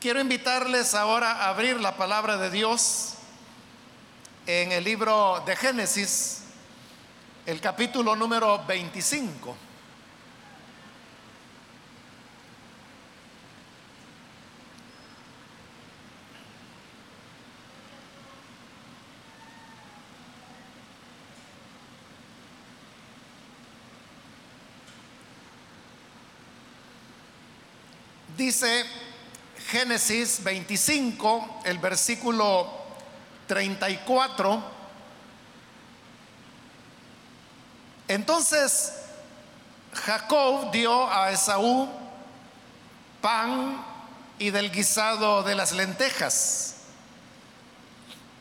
Quiero invitarles ahora a abrir la palabra de Dios en el libro de Génesis, el capítulo número 25. Dice Génesis 25, el versículo 34. Entonces Jacob dio a Esaú pan y del guisado de las lentejas.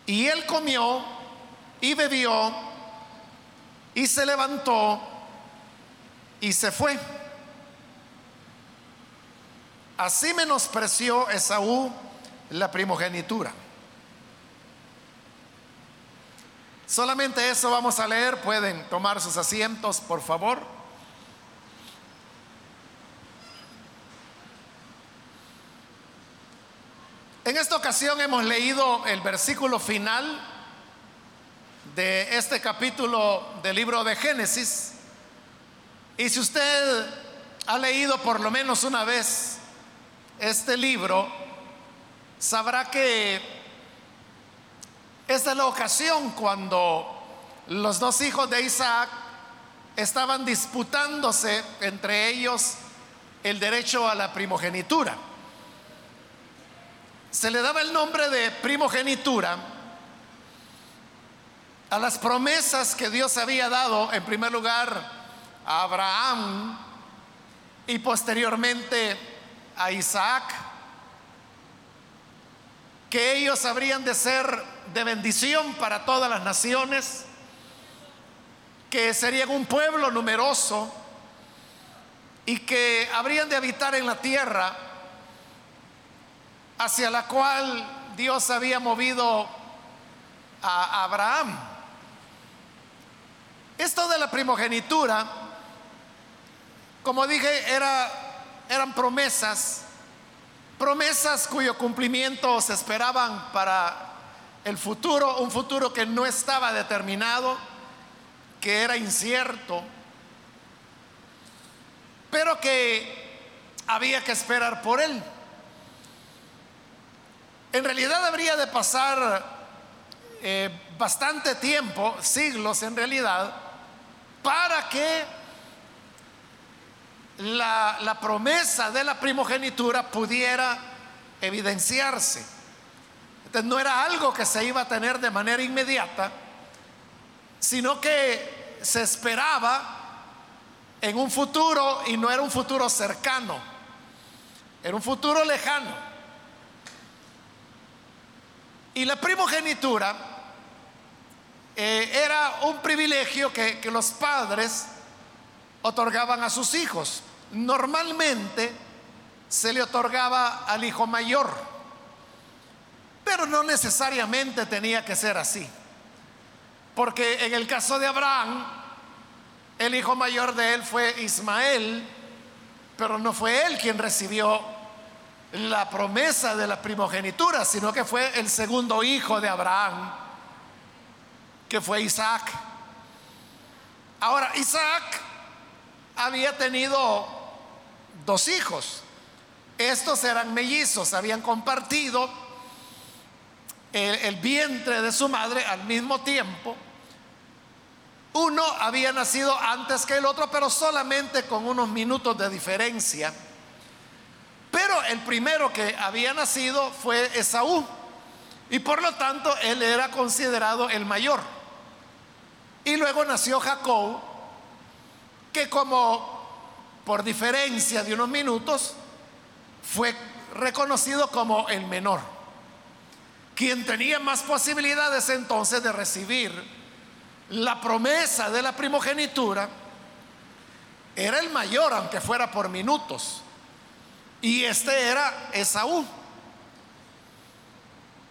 Y él comió y bebió y se levantó y se fue. Así menospreció Esaú la primogenitura. Solamente eso vamos a leer. Pueden tomar sus asientos, por favor. En esta ocasión hemos leído el versículo final de este capítulo del libro de Génesis. Y si usted ha leído por lo menos una vez este libro, sabrá que esta es la ocasión cuando los dos hijos de Isaac estaban disputándose entre ellos el derecho a la primogenitura. Se le daba el nombre de primogenitura a las promesas que Dios había dado en primer lugar a Abraham y posteriormente a Isaac, que ellos habrían de ser de bendición para todas las naciones, que serían un pueblo numeroso y que habrían de habitar en la tierra hacia la cual Dios había movido a Abraham. Esto de la primogenitura, como dije, era eran promesas, promesas cuyo cumplimiento se esperaban para el futuro, un futuro que no estaba determinado, que era incierto, pero que había que esperar por él. En realidad habría de pasar eh, bastante tiempo, siglos en realidad, para que la, promesa de la primogenitura pudiera evidenciarse. Entonces no era algo que se iba a tener de manera inmediata, sino que se esperaba en un futuro y no era un futuro cercano, era un futuro lejano. Y la primogenitura eh, era un privilegio que, que los padres otorgaban a sus hijos normalmente se le otorgaba al hijo mayor, pero no necesariamente tenía que ser así, porque en el caso de Abraham, el hijo mayor de él fue Ismael, pero no fue él quien recibió la promesa de la primogenitura, sino que fue el segundo hijo de Abraham, que fue Isaac. Ahora, Isaac había tenido dos hijos. Estos eran mellizos, habían compartido el, vientre de su madre al mismo tiempo. Uno había nacido antes que el otro, pero solamente con unos minutos de diferencia. Pero el primero que había nacido fue Esaú. Y por lo tanto él era considerado el mayor. Y luego nació Jacob, que como por diferencia de unos minutos, fue reconocido como el menor. Quien tenía más posibilidades entonces de recibir la promesa de la primogenitura era el mayor, aunque fuera por minutos. Y este era Esaú.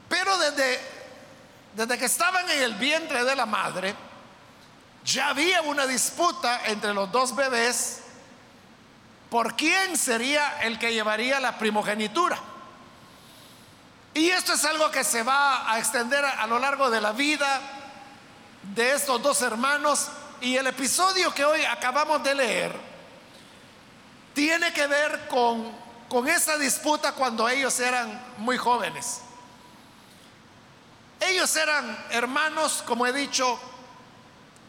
Pero desde, desde que estaban en el vientre de la madre, ya había una disputa entre los dos bebés por quién sería el que llevaría la primogenitura. Y esto es algo que se va a extender a, lo largo de la vida de estos dos hermanos. Y el episodio que hoy acabamos de leer tiene que ver con, con esa disputa cuando ellos eran muy jóvenes. Ellos eran hermanos, como he dicho,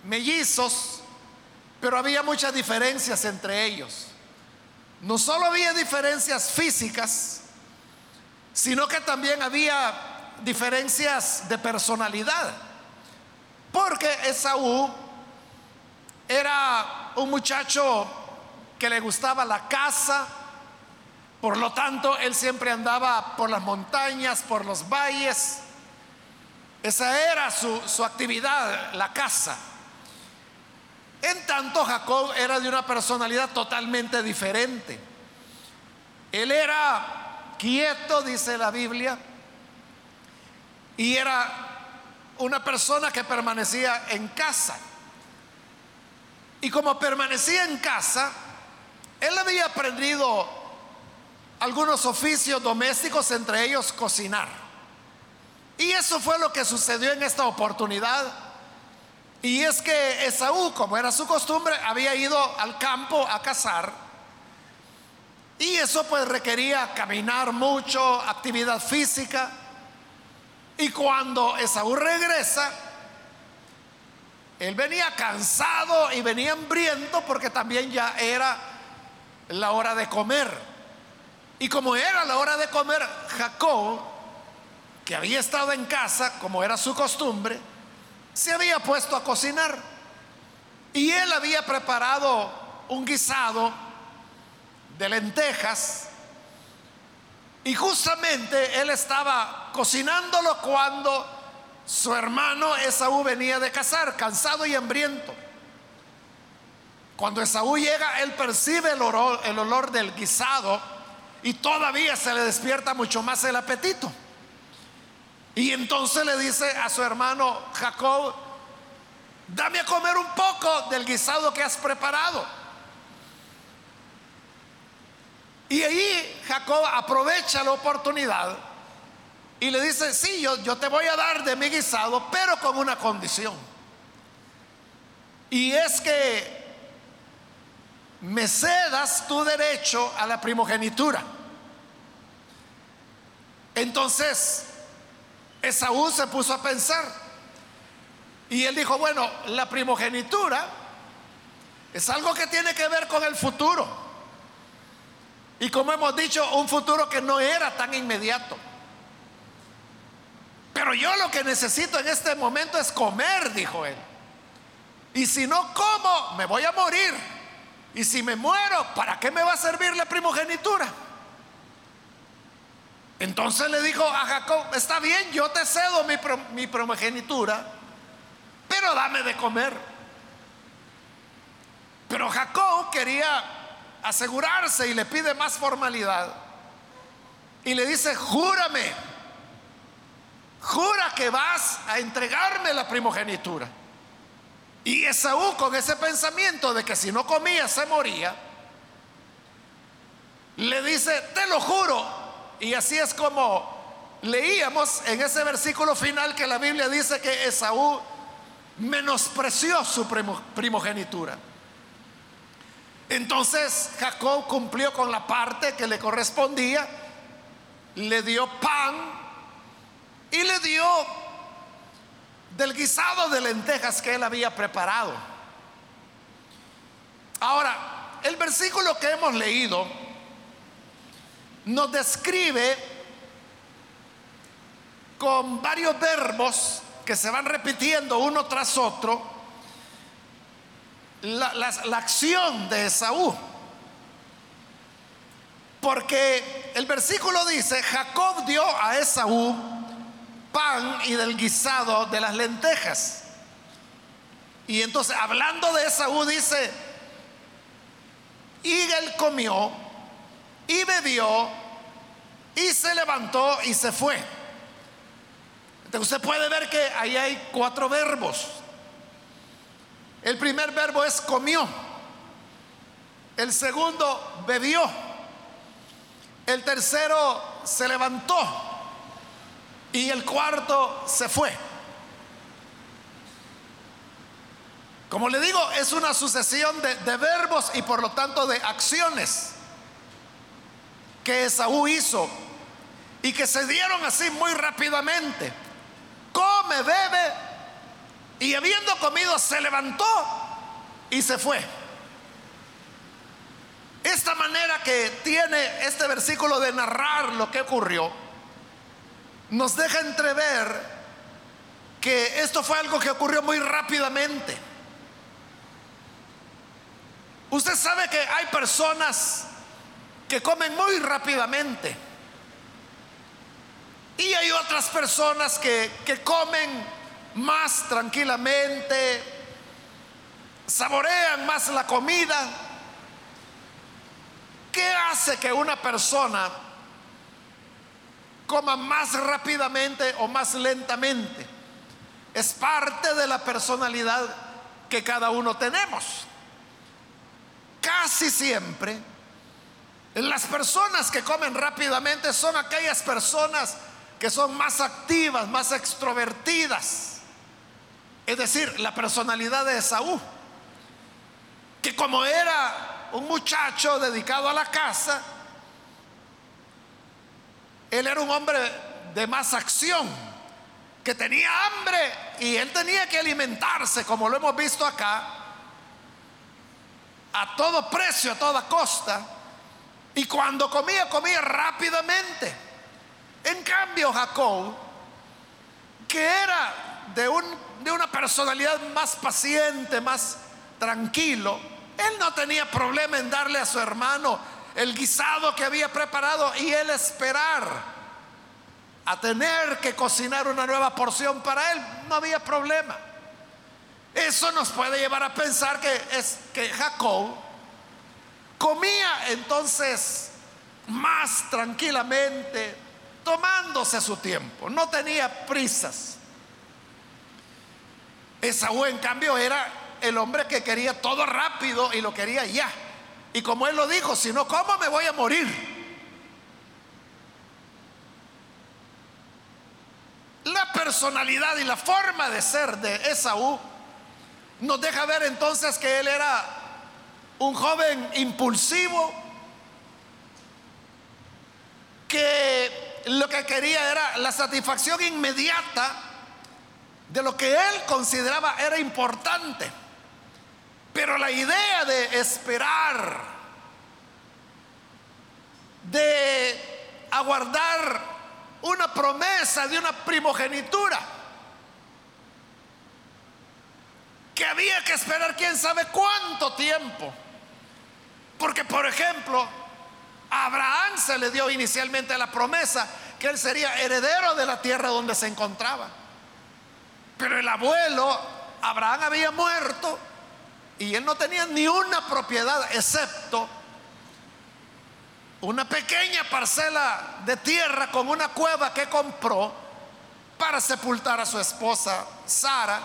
mellizos, pero había muchas diferencias entre ellos. No solo había diferencias físicas, sino que también había diferencias de personalidad. Porque Esaú era un muchacho que le gustaba la caza, por lo tanto él siempre andaba por las montañas, por los valles. Esa era su, su actividad, la caza. En tanto, Jacob era de una personalidad totalmente diferente. Él era quieto, dice la Biblia, y era una persona que permanecía en casa. Y como permanecía en casa, él había aprendido algunos oficios domésticos, entre ellos cocinar. Y eso fue lo que sucedió en esta oportunidad y es que Esaú, como era su costumbre, había ido al campo a cazar. Y eso pues requería caminar mucho, actividad física. Y cuando Esaú regresa, él venía cansado y venía hambriento porque también ya era la hora de comer. Y como era la hora de comer, Jacob, que había estado en casa, como era su costumbre, se había puesto a cocinar y él había preparado un guisado de lentejas y justamente él estaba cocinándolo cuando su hermano Esaú venía de cazar, cansado y hambriento. Cuando Esaú llega, él percibe el olor, el olor del guisado y todavía se le despierta mucho más el apetito. Y entonces le dice a su hermano Jacob, dame a comer un poco del guisado que has preparado. Y ahí Jacob aprovecha la oportunidad y le dice, sí, yo, yo te voy a dar de mi guisado, pero con una condición. Y es que me cedas tu derecho a la primogenitura. Entonces, Esaú se puso a pensar. Y él dijo, bueno, la primogenitura es algo que tiene que ver con el futuro. Y como hemos dicho, un futuro que no era tan inmediato. Pero yo lo que necesito en este momento es comer, dijo él. Y si no como, me voy a morir. Y si me muero, ¿para qué me va a servir la primogenitura? Entonces le dijo a Jacob, está bien, yo te cedo mi, primogenitura, pero dame de comer. Pero Jacob quería asegurarse y le pide más formalidad. Y le dice, júrame, jura que vas a entregarme la primogenitura. Y Esaú con ese pensamiento de que si no comía se moría, le dice, te lo juro, y así es como leíamos en ese versículo final que la Biblia dice que Esaú menospreció su primogenitura. Entonces Jacob cumplió con la parte que le correspondía, le dio pan y le dio del guisado de lentejas que él había preparado. Ahora, el versículo que hemos leído nos describe con varios verbos que se van repitiendo uno tras otro la, acción de Esaú. Porque el versículo dice, Jacob dio a Esaú pan y del guisado de las lentejas. Y entonces, hablando de Esaú, dice, y él comió y bebió y se levantó y se fue. Usted puede ver que ahí hay cuatro verbos. El primer verbo es comió. El segundo bebió. El tercero se levantó. y el cuarto se fue. Como le digo, es una sucesión de, de verbos y por lo tanto de acciones que Esaú hizo y que se dieron así muy rápidamente. Come, bebe y habiendo comido se levantó y se fue. Esta manera que tiene este versículo de narrar lo que ocurrió nos deja entrever que esto fue algo que ocurrió muy rápidamente. Usted sabe que hay personas que comen muy rápidamente. Y hay otras personas que, que comen más tranquilamente, saborean más la comida. ¿Qué hace que una persona coma más rápidamente o más lentamente? Es parte de la personalidad que cada uno tenemos. Casi siempre las personas que comen rápidamente son aquellas personas que son más activas, más extrovertidas. Es decir, la personalidad de Esaú, que como era un muchacho dedicado a la casa, él era un hombre de más acción, que tenía hambre y él tenía que alimentarse, como lo hemos visto acá, a todo precio, a toda costa. Y cuando comía, comía rápidamente. En cambio, Jacob, que era de, un, de una personalidad más paciente, más tranquilo, él no tenía problema en darle a su hermano el guisado que había preparado y él esperar a tener que cocinar una nueva porción para él. No había problema. Eso nos puede llevar a pensar que es que Jacob Comía entonces más tranquilamente, tomándose su tiempo, no tenía prisas. Esaú, en cambio, era el hombre que quería todo rápido y lo quería ya. Y como él lo dijo, si no como me voy a morir. La personalidad y la forma de ser de Esaú nos deja ver entonces que él era un joven impulsivo que lo que quería era la satisfacción inmediata de lo que él consideraba era importante. Pero la idea de esperar, de aguardar una promesa de una primogenitura, que había que esperar quién sabe cuánto tiempo porque, por ejemplo, Abraham se le dio inicialmente la promesa que él sería heredero de la tierra donde se encontraba. Pero el abuelo, Abraham, había muerto y él no tenía ni una propiedad excepto una pequeña parcela de tierra con una cueva que compró para sepultar a su esposa Sara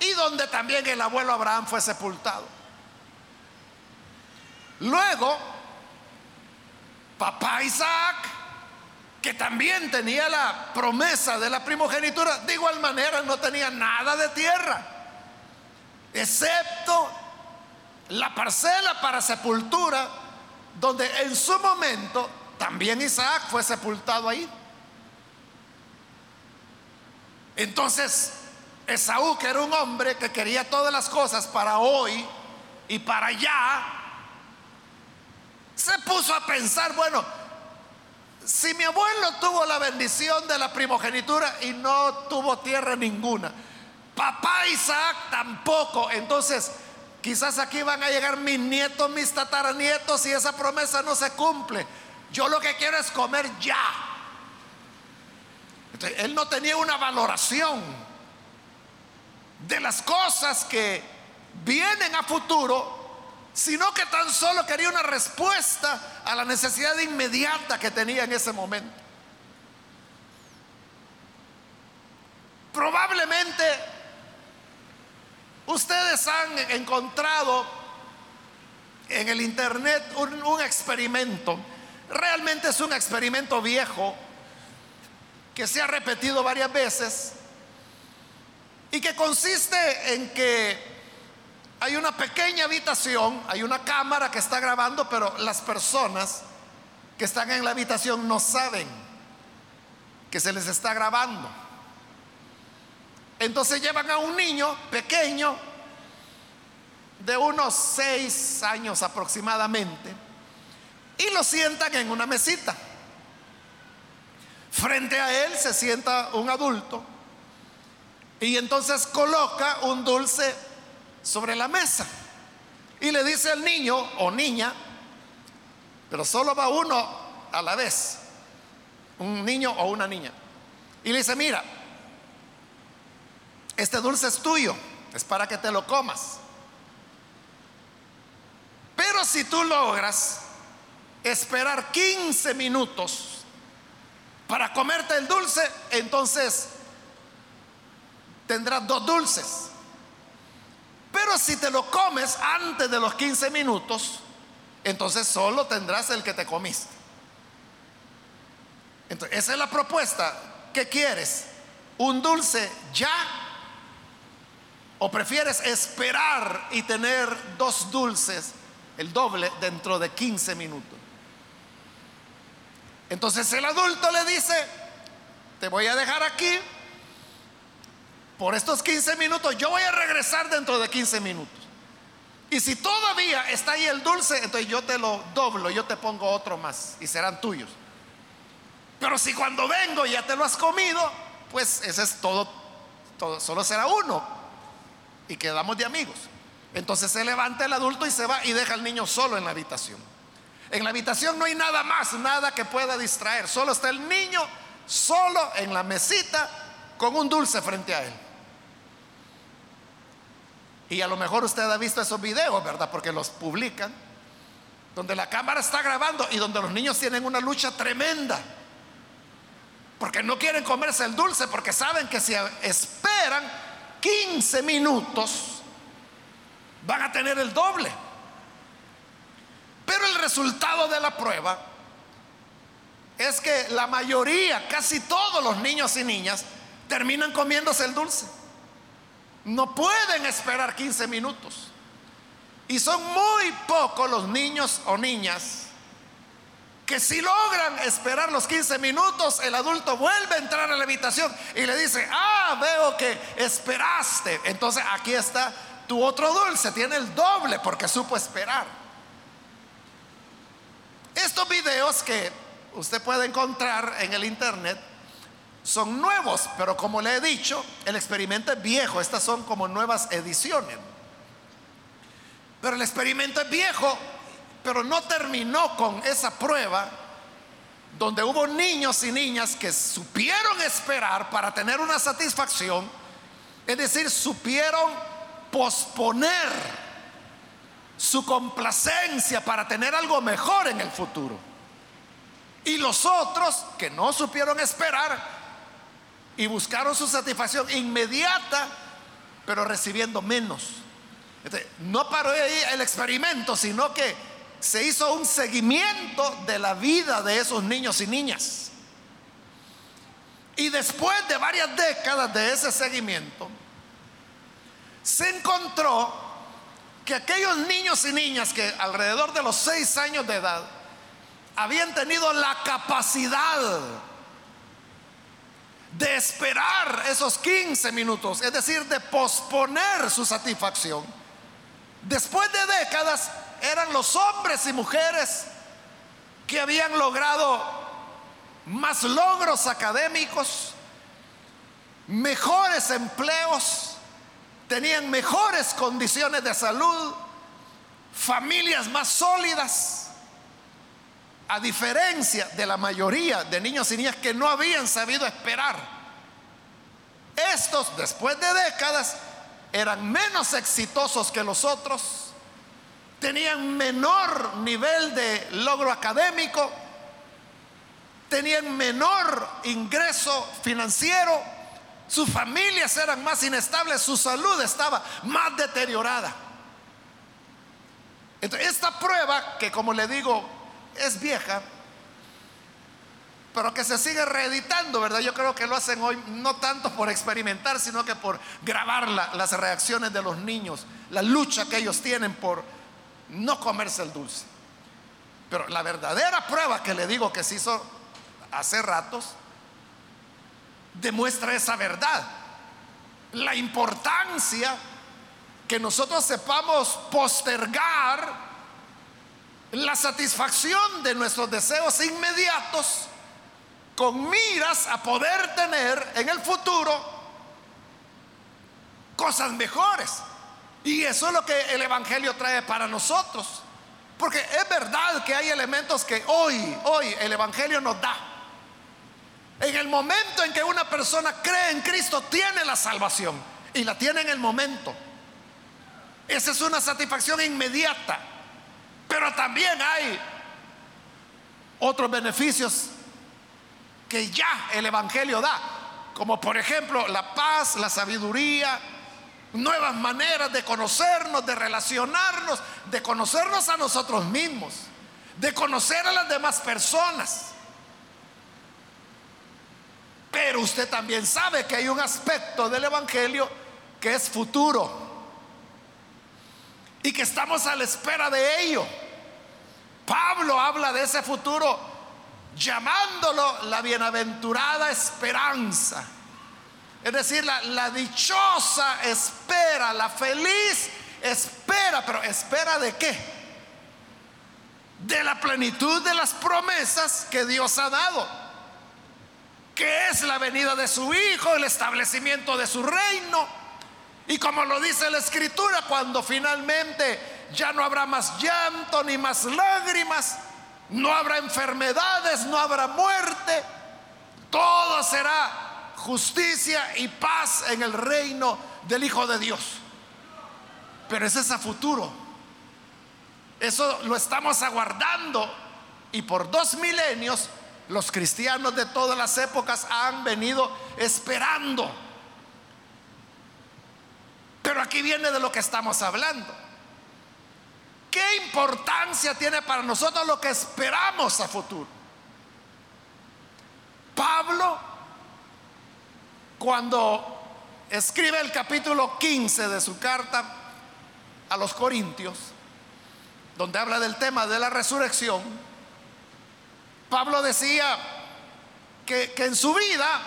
y donde también el abuelo Abraham fue sepultado. Luego, papá Isaac, que también tenía la promesa de la primogenitura, de igual manera no tenía nada de tierra, excepto la parcela para sepultura, donde en su momento también Isaac fue sepultado ahí. Entonces, Esaú, que era un hombre que quería todas las cosas para hoy y para allá, se puso a pensar, bueno, si mi abuelo tuvo la bendición de la primogenitura y no tuvo tierra ninguna, papá Isaac tampoco, entonces quizás aquí van a llegar mis nietos, mis tataranietos y esa promesa no se cumple. Yo lo que quiero es comer ya. él no tenía una valoración de las cosas que vienen a futuro sino que tan solo quería una respuesta a la necesidad inmediata que tenía en ese momento. Probablemente ustedes han encontrado en el internet un, experimento, realmente es un experimento viejo, que se ha repetido varias veces y que consiste en que hay una pequeña habitación, hay una cámara que está grabando, pero las personas que están en la habitación no saben que se les está grabando. Entonces llevan a un niño pequeño de unos seis años aproximadamente y lo sientan en una mesita. Frente a él se sienta un adulto y entonces coloca un dulce sobre la mesa y le dice al niño o niña, pero solo va uno a la vez, un niño o una niña, y le dice, mira, este dulce es tuyo, es para que te lo comas. Pero si tú logras esperar 15 minutos para comerte el dulce, entonces tendrás dos dulces. Pero si te lo comes antes de los 15 minutos, entonces solo tendrás el que te comiste. Entonces, esa es la propuesta. ¿Qué quieres? ¿Un dulce ya? ¿O prefieres esperar y tener dos dulces, el doble, dentro de 15 minutos? Entonces el adulto le dice, te voy a dejar aquí por estos 15 minutos, yo voy a regresar dentro de 15 minutos. Y si todavía está ahí el dulce, entonces yo te lo doblo, yo te pongo otro más y serán tuyos. Pero si cuando vengo ya te lo has comido, pues ese es todo, todo solo será uno y quedamos de amigos. Entonces se levanta el adulto y se va y deja al niño solo en la habitación. En la habitación no hay nada más, nada que pueda distraer. Solo está el niño solo en la mesita con un dulce frente a él. Y a lo mejor usted ha visto esos videos, ¿verdad? Porque los publican, donde la cámara está grabando y donde los niños tienen una lucha tremenda. Porque no quieren comerse el dulce, porque saben que si esperan 15 minutos, van a tener el doble. Pero el resultado de la prueba es que la mayoría, casi todos los niños y niñas, terminan comiéndose el dulce. No pueden esperar 15 minutos. Y son muy pocos los niños o niñas que si logran esperar los 15 minutos, el adulto vuelve a entrar a la habitación y le dice, ah, veo que esperaste. Entonces aquí está tu otro dulce, tiene el doble porque supo esperar. Estos videos que usted puede encontrar en el internet son nuevos, pero como le he dicho, el experimento es viejo, estas son como nuevas ediciones. Pero el experimento es viejo, pero no terminó con esa prueba donde hubo niños y niñas que supieron esperar para tener una satisfacción, es decir, supieron posponer su complacencia para tener algo mejor en el futuro. Y los otros que no supieron esperar y buscaron su satisfacción inmediata, pero recibiendo menos. no paró ahí el experimento, sino que se hizo un seguimiento de la vida de esos niños y niñas. Y después de varias décadas de ese seguimiento, se encontró que aquellos niños y niñas que alrededor de los seis años de edad habían tenido la capacidad de esperar esos 15 minutos, es decir, de posponer su satisfacción. Después de décadas eran los hombres y mujeres que habían logrado más logros académicos, mejores empleos, tenían mejores condiciones de salud, familias más sólidas a diferencia de la mayoría de niños y niñas que no habían sabido esperar. Estos, después de décadas, eran menos exitosos que los otros, tenían menor nivel de logro académico, tenían menor ingreso financiero, sus familias eran más inestables, su salud estaba más deteriorada. Entonces, esta prueba, que como le digo, es vieja, pero que se sigue reeditando, ¿verdad? Yo creo que lo hacen hoy no tanto por experimentar, sino que por grabar las reacciones de los niños, la lucha que ellos tienen por no comerse el dulce. Pero la verdadera prueba que le digo que se hizo hace ratos, demuestra esa verdad. La importancia que nosotros sepamos postergar la satisfacción de nuestros deseos inmediatos con miras a poder tener en el futuro cosas mejores. Y eso es lo que el Evangelio trae para nosotros. Porque es verdad que hay elementos que hoy, hoy el Evangelio nos da. En el momento en que una persona cree en Cristo, tiene la salvación. Y la tiene en el momento. Esa es una satisfacción inmediata. Pero también hay otros beneficios que ya el Evangelio da, como por ejemplo la paz, la sabiduría, nuevas maneras de conocernos, de relacionarnos, de conocernos a nosotros mismos, de conocer a las demás personas. Pero usted también sabe que hay un aspecto del Evangelio que es futuro y que estamos a la espera de ello. Pablo habla de ese futuro llamándolo la bienaventurada esperanza. Es decir, la, dichosa espera, la feliz espera, pero espera de qué? De la plenitud de las promesas que Dios ha dado, que es la venida de su Hijo, el establecimiento de su reino. Y como lo dice la Escritura, cuando finalmente ya no habrá más llanto ni más lágrimas, no habrá enfermedades, no habrá muerte, todo será justicia y paz en el reino del Hijo de Dios. Pero ese es a futuro. Eso lo estamos aguardando y por dos milenios los cristianos de todas las épocas han venido esperando. Pero aquí viene de lo que estamos hablando. ¿Qué importancia tiene para nosotros lo que esperamos a futuro? Pablo, cuando escribe el capítulo 15 de su carta a los Corintios, donde habla del tema de la resurrección, Pablo decía que, que en su vida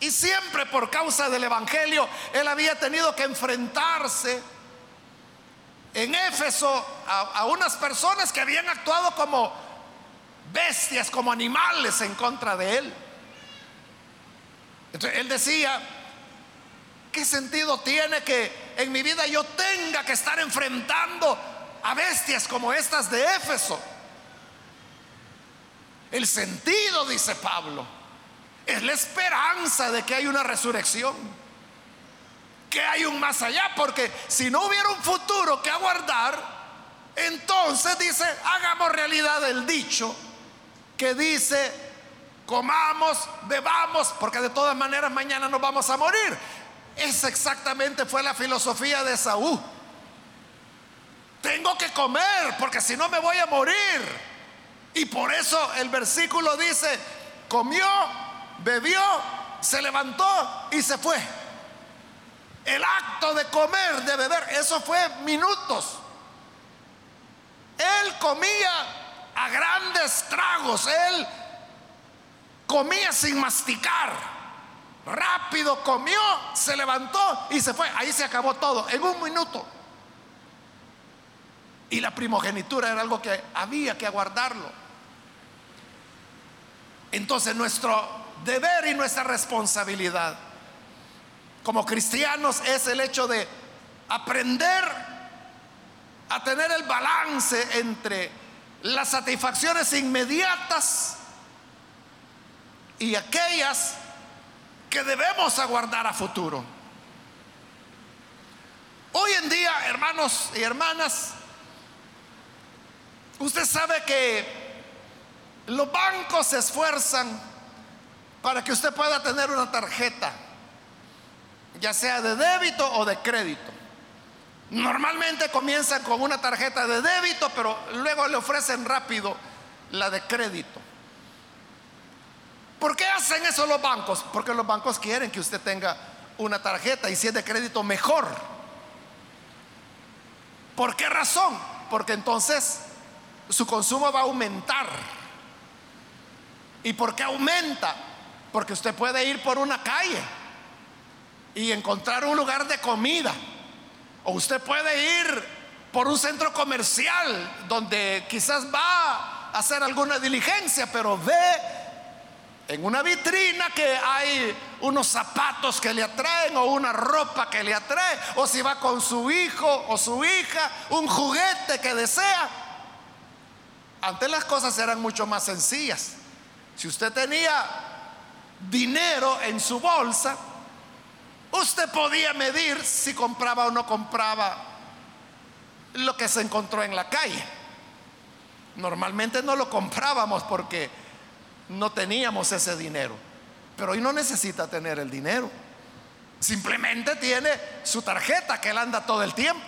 y siempre por causa del Evangelio, él había tenido que enfrentarse en Éfeso a, unas personas que habían actuado como bestias, como animales en contra de él. Entonces él decía, ¿qué sentido tiene que en mi vida yo tenga que estar enfrentando a bestias como estas de Éfeso? El sentido, dice Pablo, es la esperanza de que hay una resurrección que hay un más allá, porque si no hubiera un futuro que aguardar, entonces dice, hagamos realidad el dicho que dice, comamos, bebamos, porque de todas maneras mañana nos vamos a morir. Esa exactamente fue la filosofía de Saúl. Tengo que comer, porque si no me voy a morir. Y por eso el versículo dice, comió, bebió, se levantó y se fue. El acto de comer, de beber, eso fue minutos. Él comía a grandes tragos, él comía sin masticar. Rápido comió, se levantó y se fue. Ahí se acabó todo, en un minuto. Y la primogenitura era algo que había que aguardarlo. Entonces nuestro deber y nuestra responsabilidad como cristianos es el hecho de aprender a tener el balance entre las satisfacciones inmediatas y aquellas que debemos aguardar a futuro. Hoy en día, hermanos y hermanas, usted sabe que los bancos se esfuerzan para que usted pueda tener una tarjeta ya sea de débito o de crédito. Normalmente comienzan con una tarjeta de débito, pero luego le ofrecen rápido la de crédito. hacen eso los bancos? Porque los bancos quieren que usted tenga una tarjeta y si es de crédito mejor. ¿Por qué razón? Porque entonces su consumo va a aumentar. ¿Y por qué aumenta? Porque usted puede ir por una calle y encontrar un lugar de comida. O usted puede ir por un centro comercial donde quizás va a hacer alguna diligencia, pero ve en una vitrina que hay unos zapatos que le atraen o una ropa que le atrae, o si va con su hijo o su hija, un juguete que desea. Antes las cosas eran mucho más sencillas. Si usted tenía dinero en su bolsa, usted podía medir si compraba o no compraba lo que se encontró en la calle. Normalmente no lo comprábamos porque no teníamos ese dinero. Pero hoy no necesita tener el dinero. Simplemente tiene su tarjeta que él anda todo el tiempo.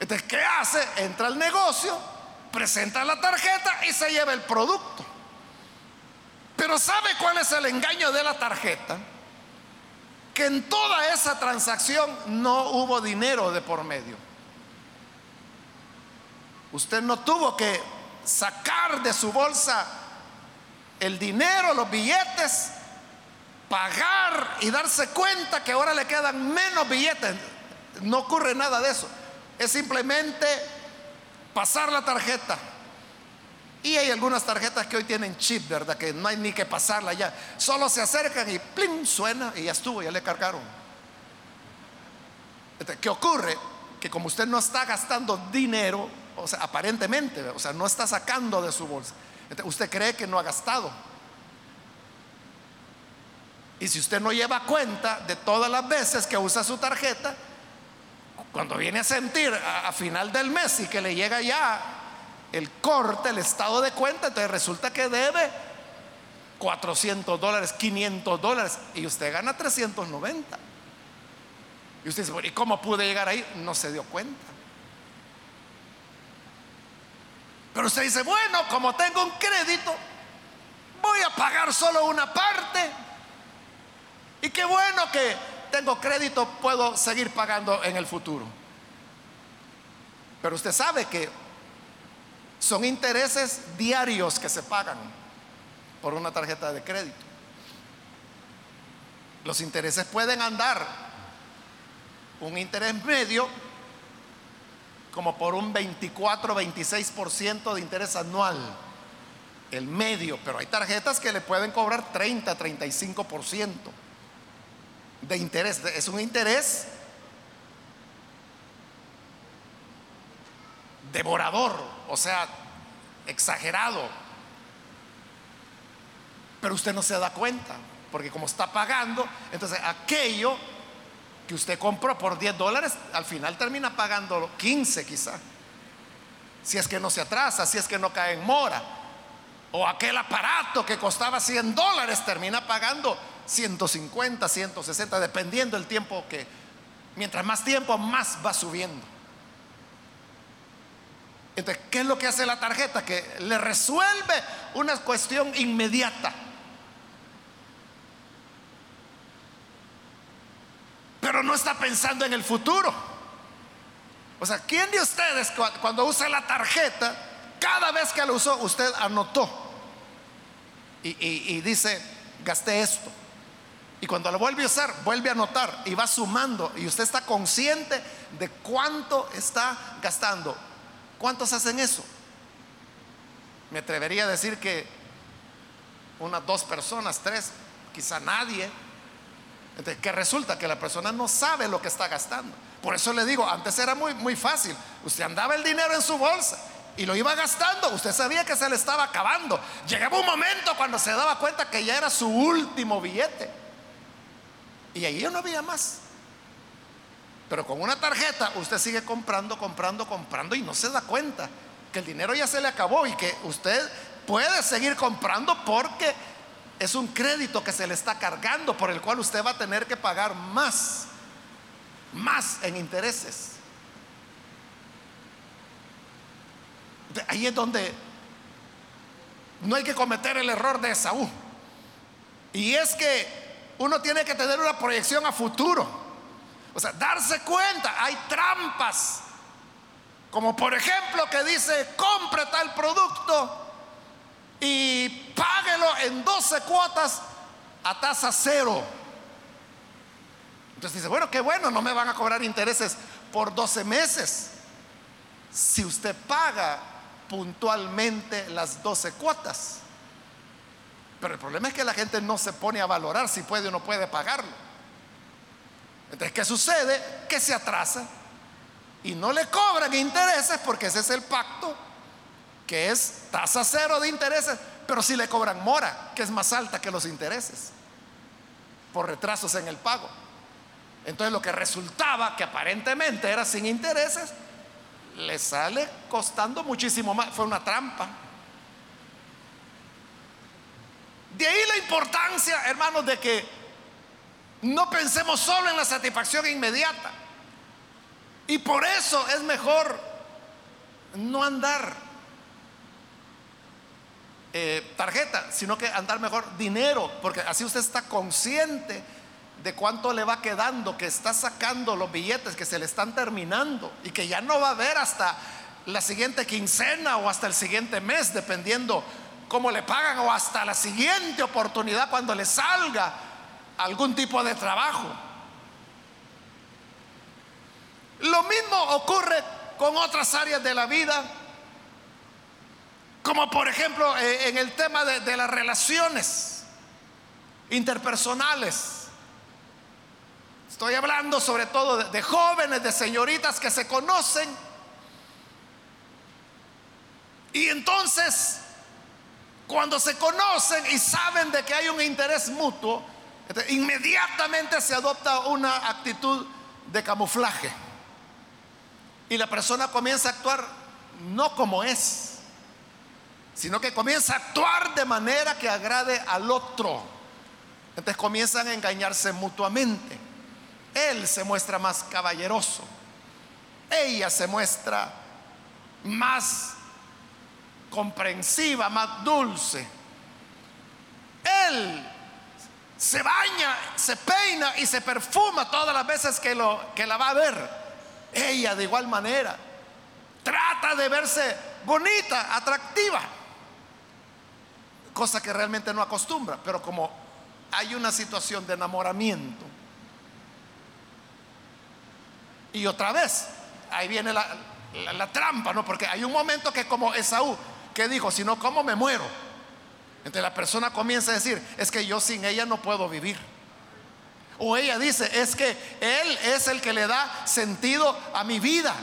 Entonces, ¿qué hace? Entra al negocio, presenta la tarjeta y se lleva el producto. Pero ¿sabe cuál es el engaño de la tarjeta? Que en toda esa transacción no hubo dinero de por medio. Usted no tuvo que sacar de su bolsa el dinero, los billetes, pagar y darse cuenta que ahora le quedan menos billetes. No ocurre nada de eso. Es simplemente pasar la tarjeta. Y hay algunas tarjetas que hoy tienen chip, ¿verdad? Que no hay ni que pasarla ya. Solo se acercan y ¡plim! suena y ya estuvo, ya le cargaron. ¿Qué ocurre? Que como usted no está gastando dinero, o sea, aparentemente, o sea, no está sacando de su bolsa Usted cree que no ha gastado. Y si usted no lleva cuenta de todas las veces que usa su tarjeta, cuando viene a sentir a, final del mes y que le llega ya el corte, el estado de cuenta, entonces resulta que debe 400 dólares, 500 dólares y usted gana 390. Y usted dice, ¿y cómo pude llegar ahí? No se dio cuenta. Pero usted dice, bueno, como tengo un crédito, voy a pagar solo una parte. Y qué bueno que tengo crédito, puedo seguir pagando en el futuro. Pero usted sabe que son intereses diarios que se pagan por una tarjeta de crédito. Los intereses pueden andar un interés medio como por un 24, 26% de interés anual, el medio, pero hay tarjetas que le pueden cobrar 30, 35% de interés. Es un interés devorador, o sea, exagerado. Pero usted no se da cuenta, porque como está pagando, entonces aquello que usted compró por 10 dólares, al final termina pagando 15 quizá. Si es que no se atrasa, si es que no cae en mora. O aquel aparato que costaba 100 dólares termina pagando 150, 160, dependiendo del tiempo que, mientras más tiempo, más va subiendo. Entonces, ¿qué es lo que hace la tarjeta? Que le resuelve una cuestión inmediata. pero no está pensando en el futuro. O sea, ¿quién de ustedes cuando usa la tarjeta, cada vez que la usó, usted anotó y, dice, gasté esto? Y cuando lo vuelve a usar, vuelve a anotar y va sumando. Y usted está consciente de cuánto está gastando. ¿Cuántos hacen eso? Me atrevería a decir que unas dos personas, tres, quizá nadie que resulta que la persona no sabe lo que está gastando. Por eso le digo, antes era muy, muy fácil. Usted andaba el dinero en su bolsa y lo iba gastando. Usted sabía que se le estaba acabando. Llegaba un momento cuando se daba cuenta que ya era su último billete. Y ahí no había más. Pero con una tarjeta usted sigue comprando, comprando, comprando y no se da cuenta que el dinero ya se le acabó y que usted puede seguir comprando porque es un crédito que se le está cargando por el cual usted va a tener que pagar más, más en intereses. Ahí es donde no hay que cometer el error de Esaú. Y es que uno tiene que tener una proyección a futuro. O sea, darse cuenta, hay trampas. Como por ejemplo que dice, compre tal producto y páguelo en 12 cuotas a tasa cero. Entonces dice, bueno, qué bueno, no me van a cobrar intereses por 12 meses. Si usted paga puntualmente las 12 cuotas. Pero el problema es que la gente no se pone a valorar si puede o no puede pagarlo. Entonces, ¿qué sucede? Que se atrasa y no le cobran intereses porque ese es el pacto, que es tasa cero de intereses, pero si le cobran mora, que es más alta que los intereses, por retrasos en el pago. Entonces lo que resultaba, que aparentemente era sin intereses, le sale costando muchísimo más. Fue una trampa. De ahí la importancia, hermanos, de que no pensemos solo en la satisfacción inmediata. Y por eso es mejor no andar eh, tarjeta, sino que andar mejor dinero, porque así usted está consciente de cuánto le va quedando, que está sacando los billetes que se le están terminando y que ya no va a ver hasta la siguiente quincena o hasta el siguiente mes, dependiendo cómo le pagan o hasta la siguiente oportunidad cuando le salga algún tipo de trabajo. Lo mismo ocurre con otras áreas de la vida, como por ejemplo eh, en el tema de, las relaciones interpersonales. Estoy hablando sobre todo de, de jóvenes, de señoritas que se conocen. Y entonces cuando se conocen y saben de que hay un interés mutuo, inmediatamente se adopta una actitud de camuflaje. Y la persona comienza a actuar no como es, sino que comienza a actuar de manera que agrade al otro. Entonces comienzan a engañarse mutuamente. Él se muestra más caballeroso. Ella se muestra más comprensiva, más dulce. Él se baña, se peina y se perfuma todas las veces que, lo, que la va a ver. Ella de igual manera trata de verse bonita, atractiva, cosa que realmente no acostumbra, pero como hay una situación de enamoramiento. Y otra vez, ahí viene la, trampa, ¿no? Porque hay un momento que como Esaú ¿Qué dijo? Si no, ¿cómo me muero? Entonces la persona comienza a decir, es que yo sin ella no puedo vivir. O ella dice, es que Él es el que le da sentido a mi vida.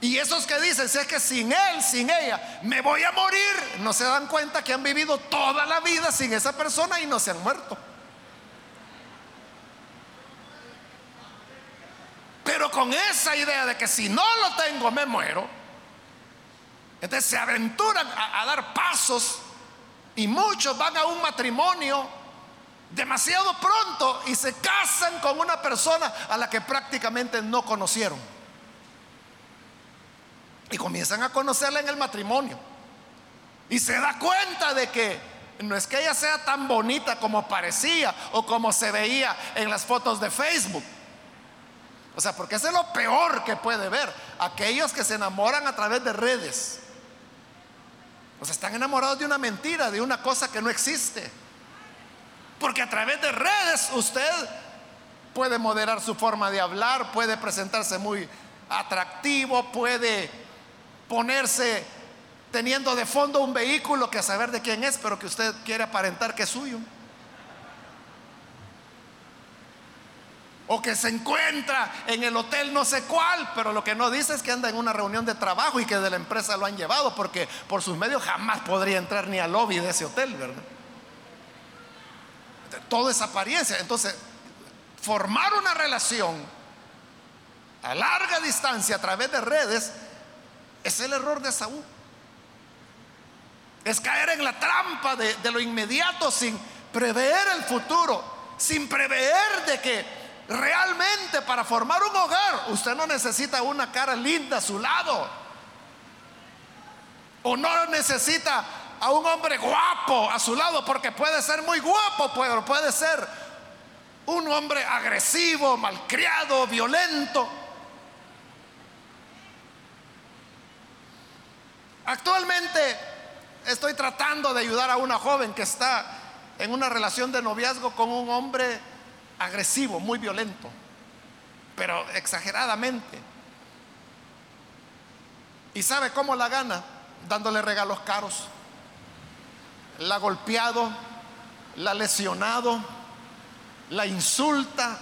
Y esos que dicen, es que sin Él, sin ella, me voy a morir, no se dan cuenta que han vivido toda la vida sin esa persona y no se han muerto. Pero con esa idea de que si no lo tengo, me muero entonces se aventuran a, dar pasos y muchos van a un matrimonio demasiado pronto y se casan con una persona a la que prácticamente no conocieron. Y comienzan a conocerla en el matrimonio. Y se da cuenta de que no es que ella sea tan bonita como parecía o como se veía en las fotos de Facebook. O sea, porque eso es lo peor que puede ver. Aquellos que se enamoran a través de redes. O sea, están enamorados de una mentira, de una cosa que no existe. Porque a través de redes usted puede moderar su forma de hablar, puede presentarse muy atractivo, puede ponerse teniendo de fondo un vehículo que a saber de quién es, pero que usted quiere aparentar que es suyo. O que se encuentra en el hotel no sé cuál, pero lo que no dice es que anda en una reunión de trabajo y que de la empresa lo han llevado, porque por sus medios jamás podría entrar ni al lobby de ese hotel, ¿verdad? Todo es apariencia. Entonces, formar una relación a larga distancia a través de redes es el error de Saúl. Es caer en la trampa de, de lo inmediato sin prever el futuro, sin prever de que Realmente para formar un hogar usted no necesita una cara linda a su lado. O no necesita a un hombre guapo a su lado, porque puede ser muy guapo, pero puede ser un hombre agresivo, malcriado, violento. Actualmente estoy tratando de ayudar a una joven que está en una relación de noviazgo con un hombre agresivo, muy violento, pero exageradamente. ¿Y sabe cómo la gana? Dándole regalos caros. La ha golpeado, la ha lesionado, la insulta,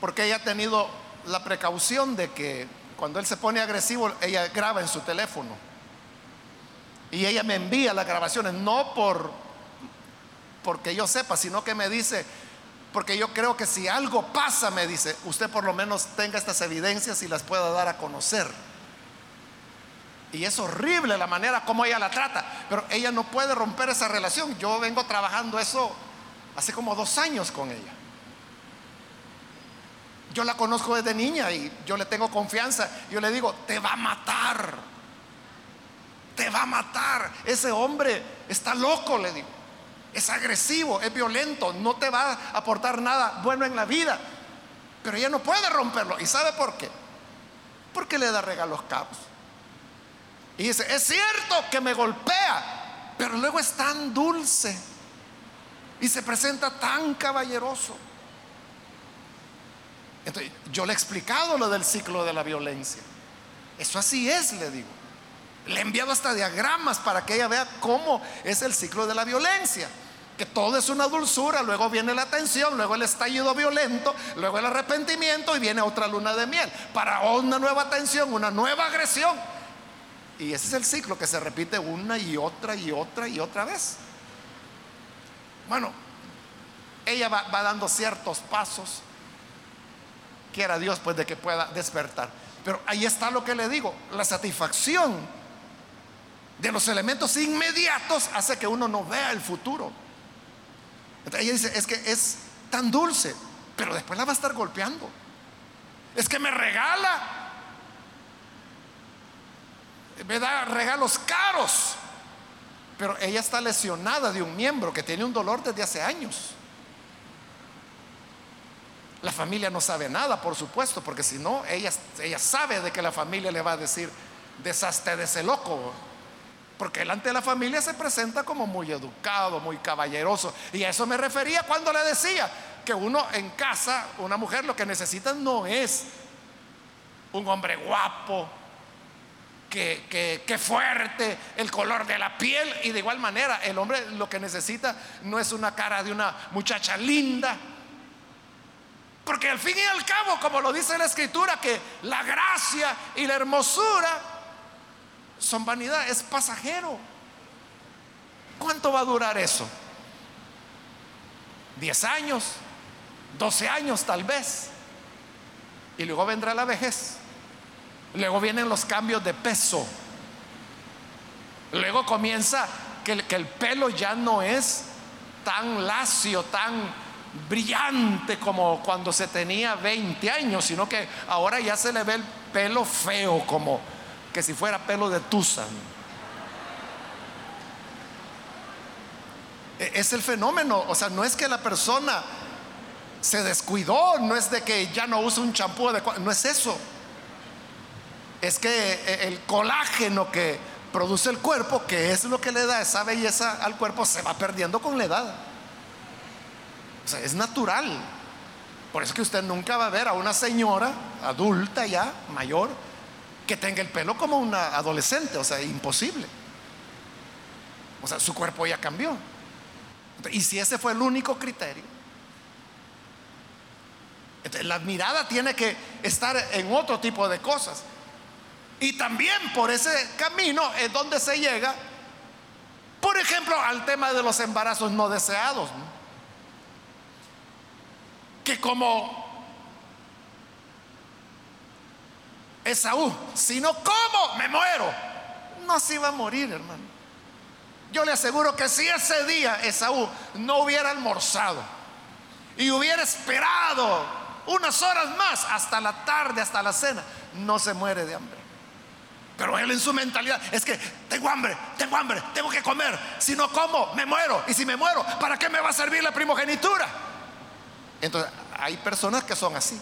porque ella ha tenido la precaución de que cuando él se pone agresivo, ella graba en su teléfono. Y ella me envía las grabaciones, no por porque yo sepa, sino que me dice, porque yo creo que si algo pasa, me dice, usted por lo menos tenga estas evidencias y las pueda dar a conocer. Y es horrible la manera como ella la trata, pero ella no puede romper esa relación. Yo vengo trabajando eso hace como dos años con ella. Yo la conozco desde niña y yo le tengo confianza. Yo le digo, te va a matar. Te va a matar. Ese hombre está loco, le digo. Es agresivo, es violento, no te va a aportar nada bueno en la vida. Pero ella no puede romperlo. ¿Y sabe por qué? Porque le da regalos caros. Y dice, es cierto que me golpea, pero luego es tan dulce y se presenta tan caballeroso. Entonces, yo le he explicado lo del ciclo de la violencia. Eso así es, le digo. Le he enviado hasta diagramas para que ella vea cómo es el ciclo de la violencia. Que todo es una dulzura, luego viene la tensión, luego el estallido violento, luego el arrepentimiento y viene otra luna de miel. Para una nueva tensión, una nueva agresión. Y ese es el ciclo que se repite una y otra y otra y otra vez. Bueno, ella va, va dando ciertos pasos quiera Dios pues de que pueda despertar. Pero ahí está lo que le digo, la satisfacción de los elementos inmediatos hace que uno no vea el futuro. Ella dice, es que es tan dulce, pero después la va a estar golpeando. Es que me regala, me da regalos caros, pero ella está lesionada de un miembro que tiene un dolor desde hace años. La familia no sabe nada, por supuesto, porque si no, ella, ella sabe de que la familia le va a decir, deshazte de ese loco. Porque delante de la familia se presenta como muy educado, muy caballeroso. Y a eso me refería cuando le decía que uno en casa, una mujer lo que necesita no es un hombre guapo, que, que, que, fuerte, el color de la piel. Y de igual manera, el hombre lo que necesita no es una cara de una muchacha linda, porque al fin y al cabo, como lo dice la escritura, que la gracia y la hermosura son vanidad, es pasajero. ¿Cuánto va a durar eso? ¿10 años? ¿12 años tal vez? Y luego vendrá la vejez. Luego vienen los cambios de peso. Luego comienza que, que el pelo ya no es tan lacio, tan brillante como cuando se tenía 20 años, sino que ahora ya se le ve el pelo feo, como que si fuera pelo de tusa. E, es el fenómeno, o sea, no es que la persona se descuidó, no es de que ya no usa un champú adecuado, no es eso. Es que e, el colágeno que produce el cuerpo, que es lo que le da esa belleza al cuerpo, se va perdiendo con la edad es natural. Por eso que usted nunca va a ver a una señora adulta ya, mayor, que tenga el pelo como una adolescente, o sea, imposible. O sea, su cuerpo ya cambió. Y si ese fue el único criterio, la mirada tiene que estar en otro tipo de cosas. Y también por ese camino es donde se llega, por ejemplo, al tema de los embarazos no deseados. que como Esaú, sino como me muero. No se iba a morir, hermano. Yo le aseguro que si ese día Esaú no hubiera almorzado y hubiera esperado unas horas más hasta la tarde, hasta la cena, no se muere de hambre. Pero él en su mentalidad es que tengo hambre, tengo hambre, tengo que comer. Si no como, me muero. Y si me muero, ¿para qué me va a servir la primogenitura? Entonces, hay personas que son así.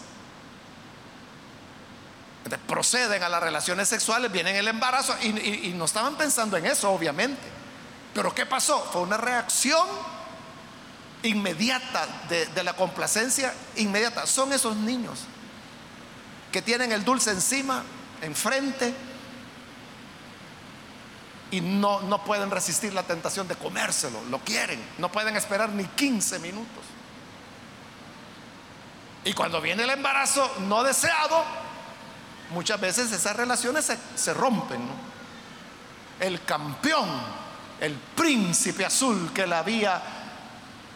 Proceden a las relaciones sexuales, vienen el embarazo y, no estaban pensando en eso, obviamente. Pero ¿qué pasó? Fue una reacción inmediata de, de la complacencia inmediata. Son esos niños que tienen el dulce encima, enfrente, y no, no pueden resistir la tentación de comérselo, lo quieren, no pueden esperar ni 15 minutos. Y cuando viene el embarazo no deseado, muchas veces esas relaciones se, rompen. El campeón, el príncipe azul que le había,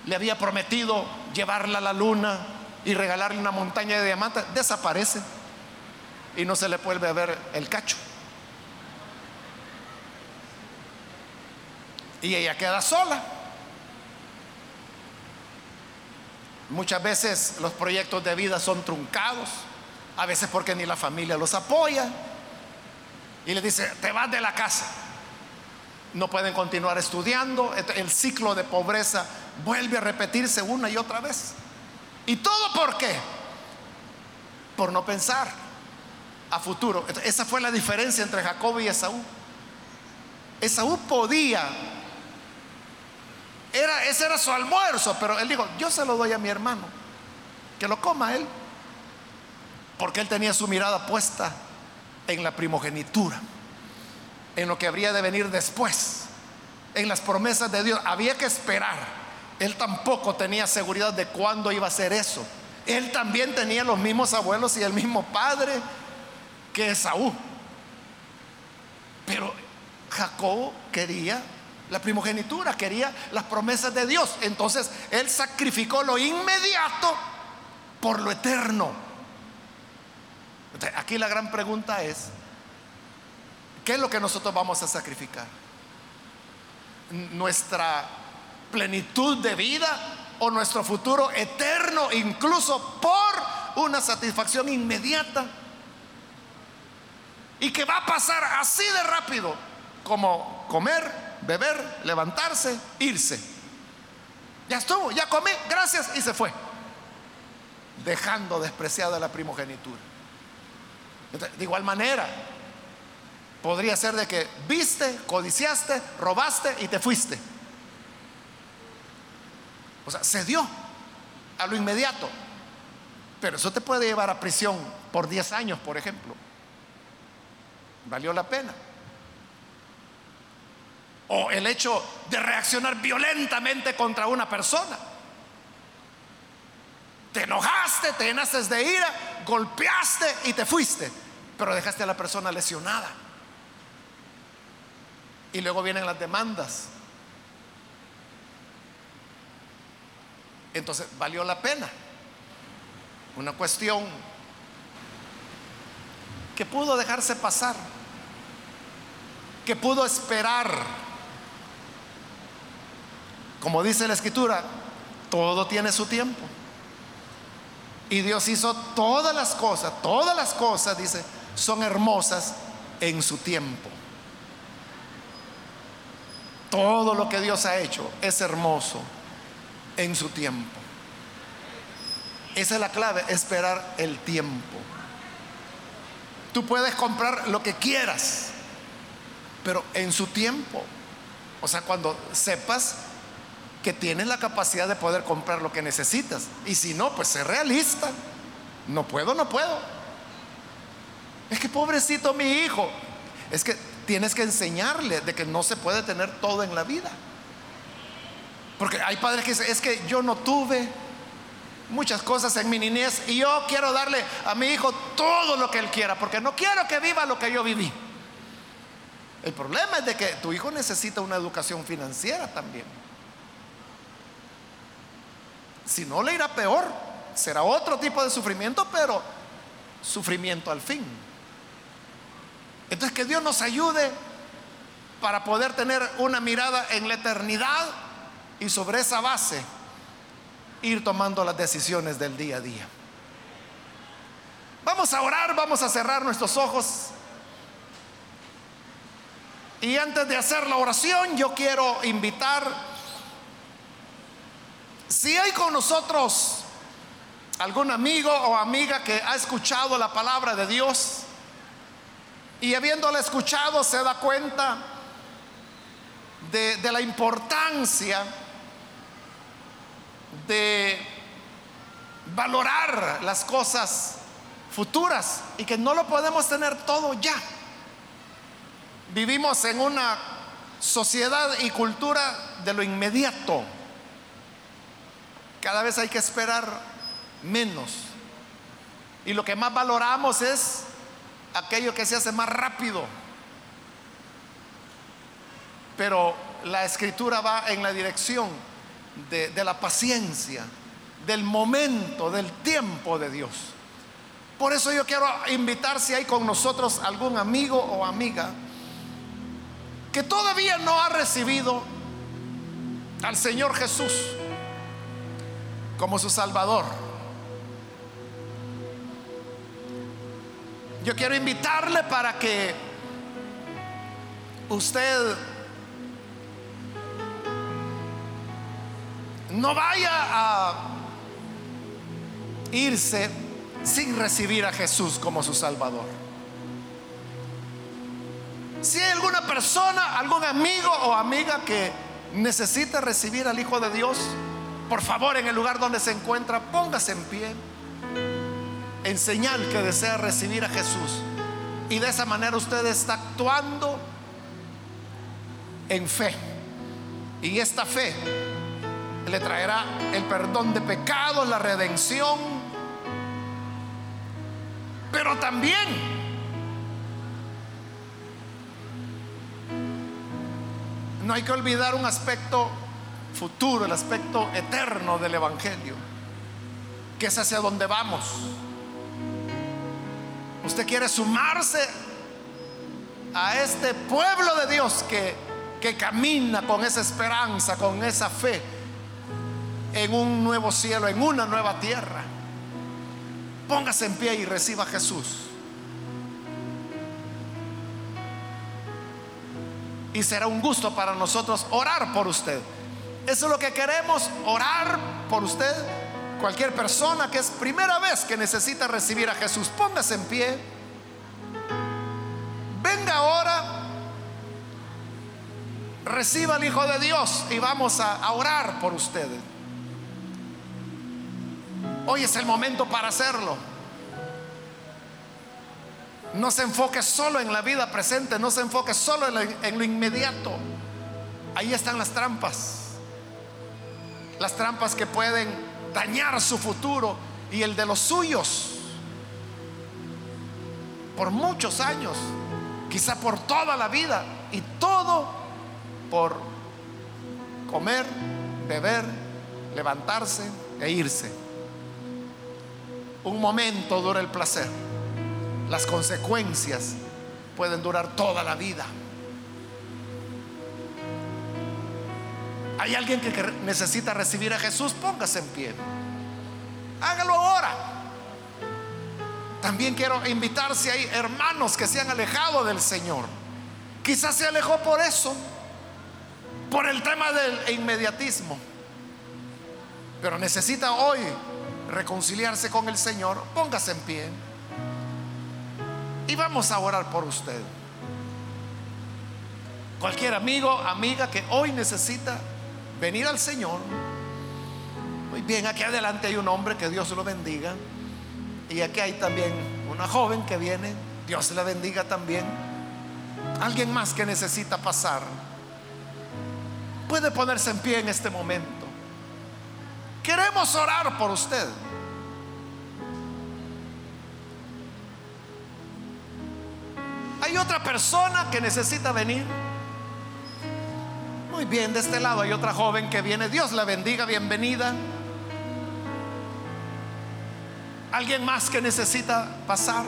le había prometido llevarla a la luna y regalarle una montaña de diamantes, desaparece y no se le vuelve a ver el cacho. y ella queda sola. Muchas veces los proyectos de vida son truncados, a veces porque ni la familia los apoya y le dice, te vas de la casa. No pueden continuar estudiando, el ciclo de pobreza vuelve a repetirse una y otra vez. ¿Y todo por qué? Por no pensar a futuro. Esa fue la diferencia entre Jacob y Esaú. Esaú podía era, ese era su almuerzo, pero él dijo, yo se lo doy a mi hermano, que lo coma él, porque él tenía su mirada puesta en la primogenitura, en lo que habría de venir después, en las promesas de Dios. Había que esperar. Él tampoco tenía seguridad de cuándo iba a ser eso. Él también tenía los mismos abuelos y el mismo padre que Esaú. Pero Jacob quería la primogenitura, quería las promesas de Dios. Entonces él sacrificó lo inmediato por lo eterno. Aquí la gran pregunta es, ¿qué es lo que nosotros vamos a sacrificar? ¿Nuestra plenitud de vida o nuestro futuro eterno, incluso por una satisfacción inmediata? Y que va a pasar así de rápido como comer, beber, levantarse, irse. Ya estuvo, ya comí, gracias, y se fue. Dejando despreciada la primogenitura. De igual manera, podría ser de que viste, codiciaste, robaste y te fuiste. O sea, se dio a lo inmediato. Pero eso te puede llevar a prisión por 10 años, por ejemplo. ¿Valió la pena? o el hecho de reaccionar violentamente contra una persona. Te enojaste, te llenaste de ira, golpeaste y te fuiste, pero dejaste a la persona lesionada. Y luego vienen las demandas. Entonces, valió la pena. Una cuestión que pudo dejarse pasar, que pudo esperar como dice la escritura, todo tiene su tiempo. Y Dios hizo todas las cosas, todas las cosas, dice, son hermosas en su tiempo. Todo lo que Dios ha hecho es hermoso en su tiempo. Esa es la clave, esperar el tiempo. Tú puedes comprar lo que quieras, pero en su tiempo. O sea, cuando sepas que tienes la capacidad de poder comprar lo que necesitas. Y si no, pues sé realista. No puedo, no puedo. Es que pobrecito mi hijo. Es que tienes que enseñarle de que no se puede tener todo en la vida. Porque hay padres que dicen, es que yo no tuve muchas cosas en mi niñez y yo quiero darle a mi hijo todo lo que él quiera, porque no quiero que viva lo que yo viví. El problema es de que tu hijo necesita una educación financiera también. Si no le irá peor, será otro tipo de sufrimiento, pero sufrimiento al fin. Entonces que Dios nos ayude para poder tener una mirada en la eternidad y sobre esa base ir tomando las decisiones del día a día. Vamos a orar, vamos a cerrar nuestros ojos Y antes de hacer la oración, yo quiero invitar, si hay con nosotros algún amigo o amiga que ha escuchado la palabra de Dios y habiéndola escuchado se da cuenta de, de la importancia de valorar las cosas futuras y que no lo podemos tener todo ya. Vivimos en una sociedad y cultura de lo inmediato. Cada vez hay que esperar menos. Y lo que más valoramos es aquello que se hace más rápido. Pero la escritura va en la dirección de, la paciencia, del momento, del tiempo de Dios. Por eso yo quiero invitar si hay con nosotros algún amigo o amiga que todavía no ha recibido al Señor Jesús como su Salvador. Yo quiero invitarle para que usted no vaya a irse sin recibir a Jesús como su Salvador. Si hay alguna persona, algún amigo o amiga que necesita recibir al Hijo de Dios, por favor en el lugar donde se encuentra, póngase en pie en señal que desea recibir a Jesús. Y de esa manera usted está actuando en fe. Y esta fe le traerá el perdón de pecados, la redención, pero también no hay que olvidar un aspecto futuro, el aspecto eterno del Evangelio, que es hacia donde vamos. Usted quiere sumarse a este pueblo de Dios que, que camina con esa esperanza, con esa fe en un nuevo cielo, en una nueva tierra. Póngase en pie y reciba a Jesús. Y será un gusto para nosotros orar por usted. Eso es lo que queremos, orar por usted. Cualquier persona que es primera vez que necesita recibir a Jesús, póngase en pie. Venga ahora, reciba al Hijo de Dios y vamos a, orar por ustedes. Hoy es el momento para hacerlo. No se enfoque solo en la vida presente, no se enfoque solo en lo, en lo inmediato. Ahí están las trampas. Las trampas que pueden dañar su futuro y el de los suyos por muchos años, quizá por toda la vida y todo por comer, beber, levantarse e irse. Un momento dura el placer. Las consecuencias pueden durar toda la vida. Hay alguien que necesita recibir a Jesús, póngase en pie. Hágalo ahora. También quiero invitar si hay hermanos que se han alejado del Señor. Quizás se alejó por eso, por el tema del inmediatismo. Pero necesita hoy reconciliarse con el Señor, póngase en pie. Y vamos a orar por usted. Cualquier amigo, amiga que hoy necesita venir al Señor. Muy bien, aquí adelante hay un hombre, que Dios lo bendiga. Y aquí hay también una joven que viene, Dios la bendiga también. Alguien más que necesita pasar. Puede ponerse en pie en este momento. Queremos orar por usted. Hay otra persona que necesita venir. Bien, de este lado hay otra joven que viene. Dios la bendiga, bienvenida. ¿Alguien más que necesita pasar?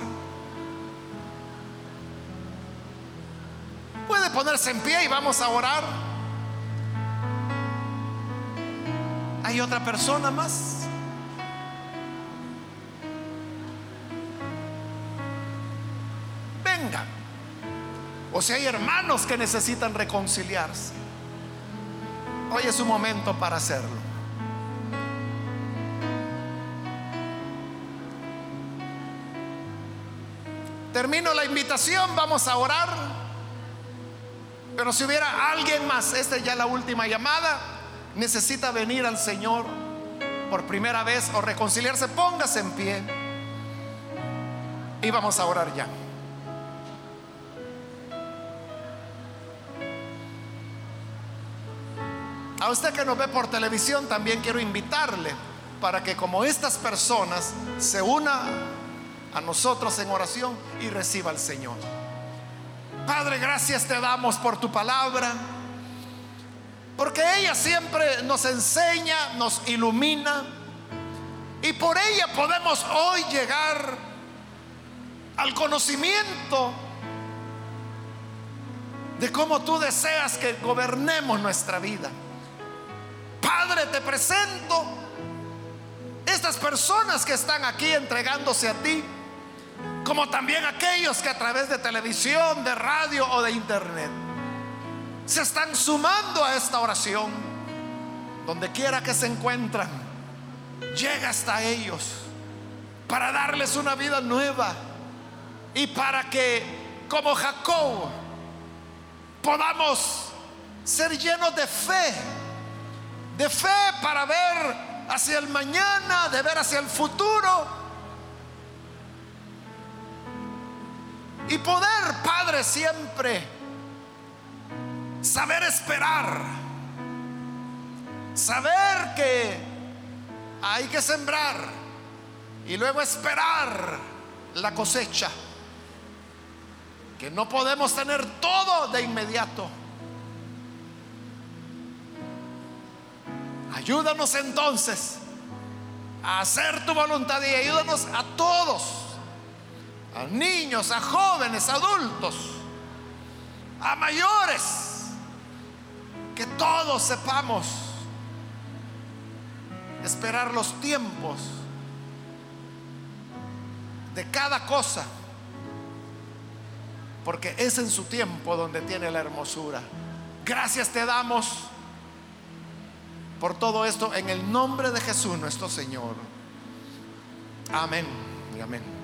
Puede ponerse en pie y vamos a orar. ¿Hay otra persona más? Venga. o si hay hermanos que necesitan reconciliarse. Hoy es un momento para hacerlo. Termino la invitación, vamos a orar. Pero si hubiera alguien más, esta es ya la última llamada, necesita venir al Señor por primera vez o reconciliarse, póngase en pie. Y vamos a orar ya. Usted que nos ve por televisión también quiero invitarle para que como estas personas se una a nosotros en oración y reciba al Señor. Padre, gracias te damos por tu palabra, porque ella siempre nos enseña, nos ilumina, y por ella podemos hoy llegar al conocimiento de cómo tú deseas que gobernemos nuestra vida. Padre, te presento estas personas que están aquí entregándose a ti, como también aquellos que a través de televisión, de radio o de internet se están sumando a esta oración. Donde quiera que se encuentran, llega hasta ellos para darles una vida nueva y para que, como Jacob, podamos ser llenos de fe de fe para ver hacia el mañana, de ver hacia el futuro. Y poder, Padre, siempre saber esperar. Saber que hay que sembrar y luego esperar la cosecha. Que no podemos tener todo de inmediato. Ayúdanos entonces a hacer tu voluntad y ayúdanos a todos, a niños, a jóvenes, adultos, a mayores, que todos sepamos esperar los tiempos de cada cosa, porque es en su tiempo donde tiene la hermosura. Gracias te damos por todo esto en el nombre de Jesús nuestro Señor. Amén amén.